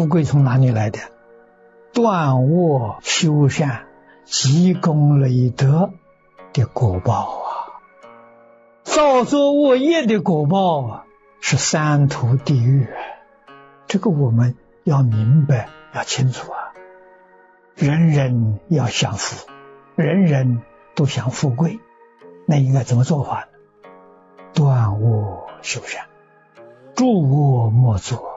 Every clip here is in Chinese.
富贵从哪里来的？断恶修善、积功累德的果报啊！造作恶业的果报啊，是三途地狱。这个我们要明白，要清楚啊！人人要享福，人人都想富贵，那应该怎么做法呢？断恶修善，诸恶莫作，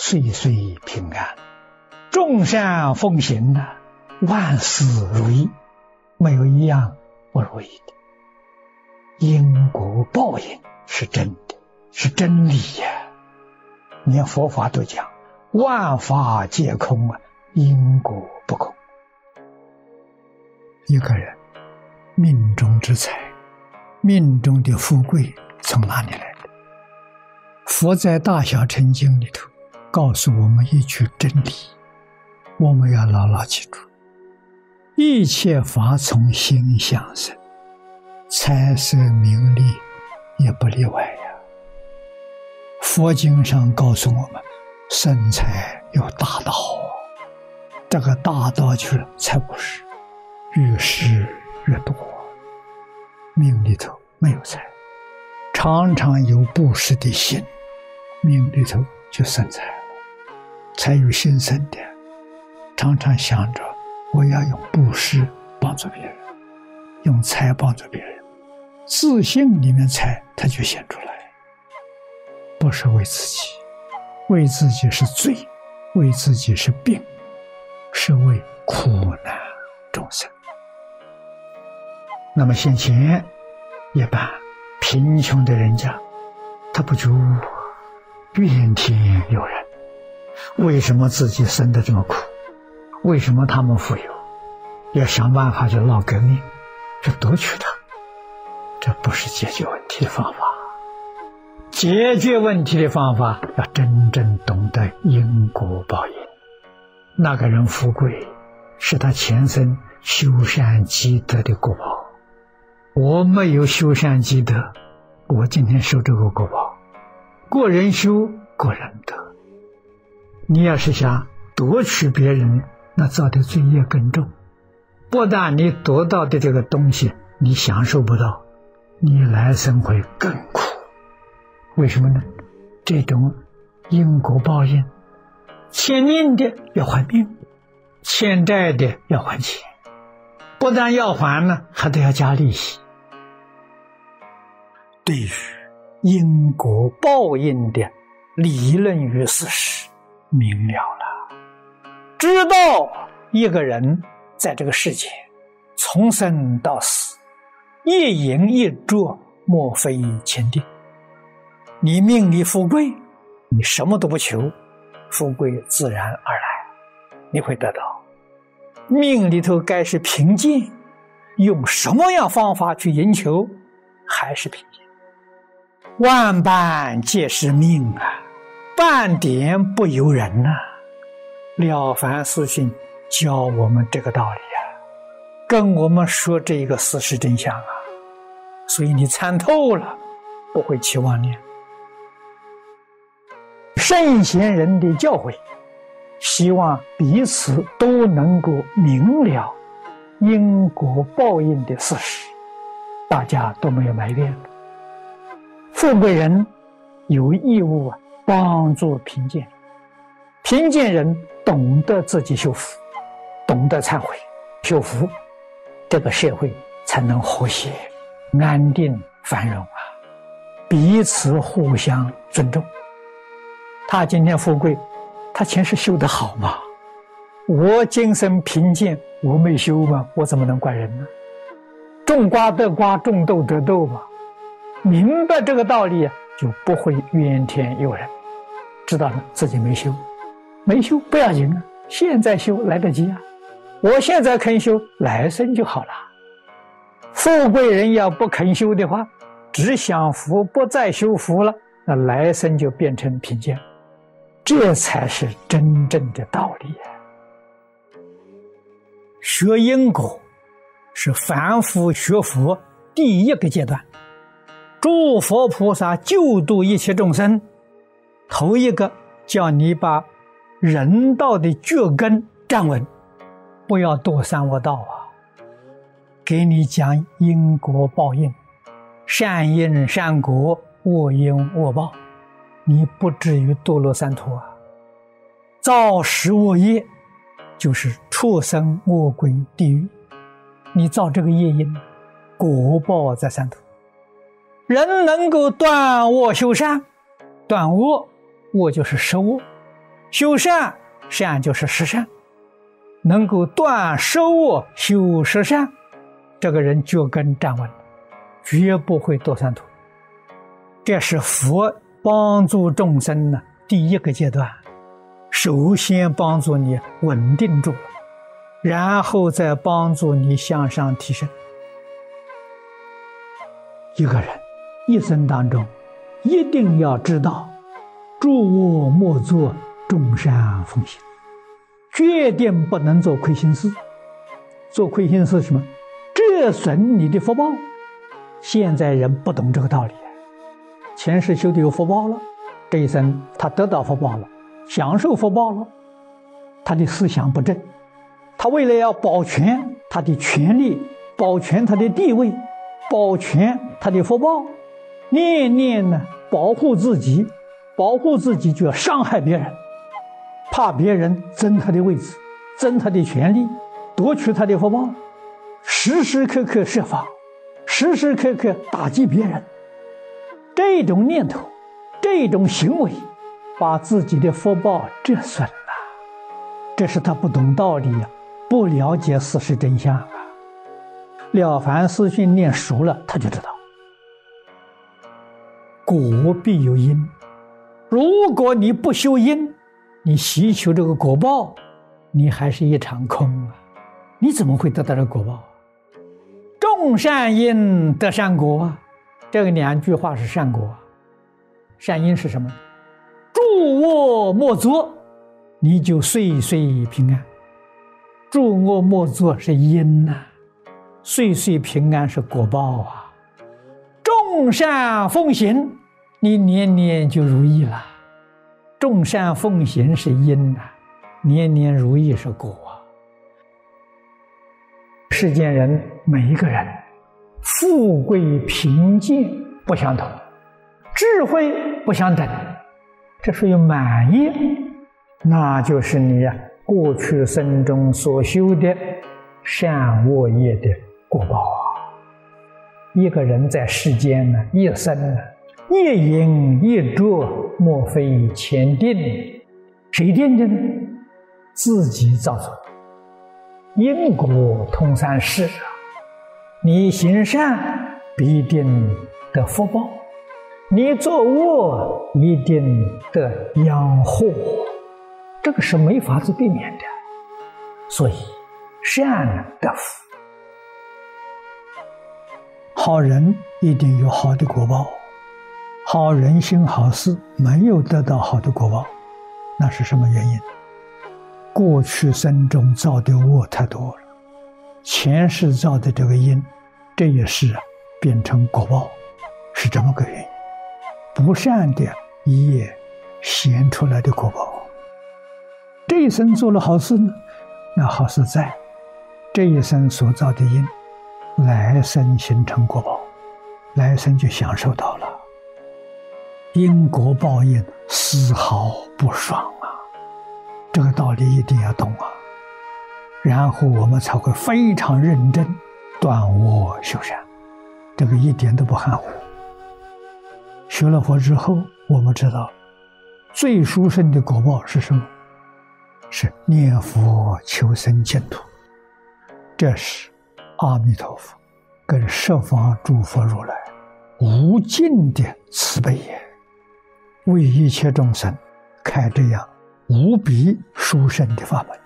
岁岁平安，众善奉行啊，万事如意，没有一样不如意的。因果报应是真的，是真理呀！连佛法都讲，万法皆空啊，因果不空。一个人命中之财，命中的富贵从哪里来的？佛在《大小乘经》里头告诉我们一句真理，我们要牢牢记住：一切法从心想生。财色名利也不例外呀。佛经上告诉我们，生财有大道，这个大道就是财布施越施越多。命里头没有财，常常有布施的心，命里头就生财。才有心生的，常常想着我要用布施帮助别人，用财帮助别人。自信里面财，他就显出来，不是为自己，为自己是罪，为自己是病，是为苦难众生。那么先前一般贫穷的人家，他不就怨天尤人？为什么自己生的这么苦？为什么他们富有？要想办法去闹革命，去夺取它。这不是解决问题的方法。解决问题的方法要真正懂得因果报应。那个人富贵，是他前生修善积德的果报。我没有修善积德，我今天受这个果报。过人修，过人得。你要是想夺取别人，那造的罪业更重。不但你得到的这个东西，你享受不到。你来生会更苦，为什么呢？这种因果报应，欠命的要还命，欠债的要还钱，不但要还呢，还得要加利息。对于因果报应的理论与事实，明了了，知道一个人在这个世界从生到死。一饮一啄，莫非前定。你命里富贵，你什么都不求，富贵自然而来，你会得到。命里头该是平静，用什么样方法去赢求，还是平静。万般皆是命啊，半点不由人呐。了凡四训教我们这个道理啊，跟我们说这个事实真相啊。所以你参透了，不会起妄念。圣贤人的教诲，希望彼此都能够明了因果报应的事实，大家都没有埋怨。富贵人有义务啊，帮助贫贱，贫贱人懂得自己修福，懂得忏悔修福，这个社会才能和谐。安定繁荣啊，彼此互相尊重。他今天富贵，他前世修得好吗？我今生贫贱，我没修吗？我怎么能怪人呢？种瓜得瓜，种豆得豆嘛。明白这个道理，就不会怨天尤人。知道了自己没修，没修不要紧啊，现在修来得及啊。我现在肯修，来生就好了。富贵人要不肯修的话，只享福不再修福了，那来生就变成贫贱，这才是真正的道理。学因果是凡夫学佛第一个阶段，诸佛菩萨救度一切众生，头一个叫你把人道的脚跟站稳，不要堕三恶道啊！给你讲因果报应，善因善果，恶因恶报，你不至于堕落三途啊！造十恶业，就是畜生、恶鬼、地狱。你造这个业因，果报在三途。人能够断恶修善，断恶，恶就是十恶。修善，善就是十善，能够断十恶修十善，这个人脚跟站稳，绝不会堕三途。这是佛帮助众生的第一个阶段，首先帮助你稳定住了，然后再帮助你向上提升。一个人一生当中，一定要知道，诸恶莫作。众善奉行，决定不能做亏心事。做亏心事什么？折损你的福报。现在人不懂这个道理，前世修的有福报了，这一生他得到福报了，享受福报了，他的思想不正，他为了要保全他的权利，保全他的地位，保全他的福报，念念呢保护自己，保护自己就要伤害别人。怕别人争他的位置，争他的权利，夺取他的福报，时时刻刻设法，时时刻刻打击别人。这种念头，这种行为，把自己的福报折损了。这是他不懂道理呀，不了解事实真相啊。了凡四训念熟了，他就知道，果必有因。如果你不修因，你祈求这个果报，你还是一场空啊！你怎么会得到这果报？种善因得善果啊！这两句话是善果，善因是什么？诸恶莫作，你就岁岁平安。诸恶莫作是因呐，岁岁平安是果报啊。众善奉行，你年年就如意了。众善奉行是因呐，年年如意是果。世间人每一个人，富贵贫贱不相同，智慧不相等，这属于满业，那就是你呀过去生中所修的善恶业的果报啊。一个人在世间呢，一生呢。一饮一啄，莫非前定？谁定的呢？自己造作。因果通三世啊！你行善必定得福报，你作恶一定得殃祸，这个是没法子避免的。所以，善得福，好人一定有好的果报。好人心好事没有得到好的果报，那是什么原因？过去生中造的恶太多了，前世造的这个因，这一世啊变成果报，是这么个原因。不善的业显出来的果报，这一生做了好事呢，那好事在，这一生所造的因，来生形成果报，来生就享受到了。因果报应丝毫不爽啊！这个道理一定要懂啊，然后我们才会非常认真断恶修善，这个一点都不含糊。学了佛之后，我们知道最殊胜的果报是什么？是念佛求生净土。这是阿弥陀佛跟十方诸佛如来无尽的慈悲也。为一切众生开这样无比殊胜的法门，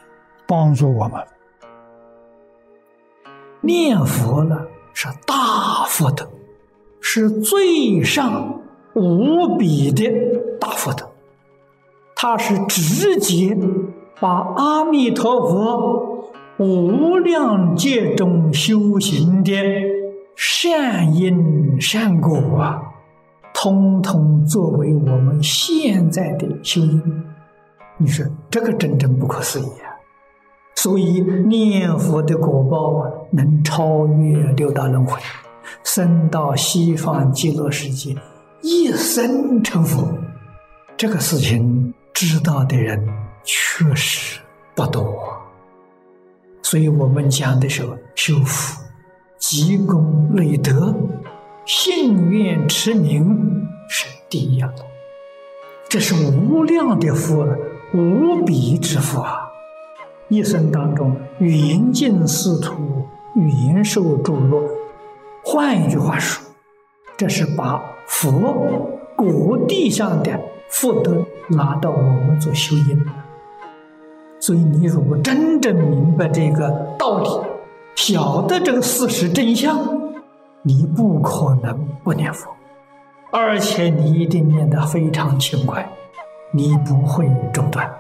帮助我们念佛呢，是大福德，是最上无比的大福德。它是直接把阿弥陀佛无量劫中修行的善因善果啊。通通作为我们现在的修因，你说这个真正不可思议啊！所以念佛的果报啊，能超越六道轮回，升到西方极乐世界，一生成佛。这个事情知道的人确实不多，所以我们讲的时候，修福、积功累德、信愿持名是第一要的，这是无量的福，无比之福啊！一生当中，云尽仕途，云受诸乐。换一句话说，这是把佛果地上的福德拿到我们做修因。所以，你如果真正明白这个道理，晓得这个事实真相，你不可能不念佛，而且你一定念得非常勤快，你不会中断。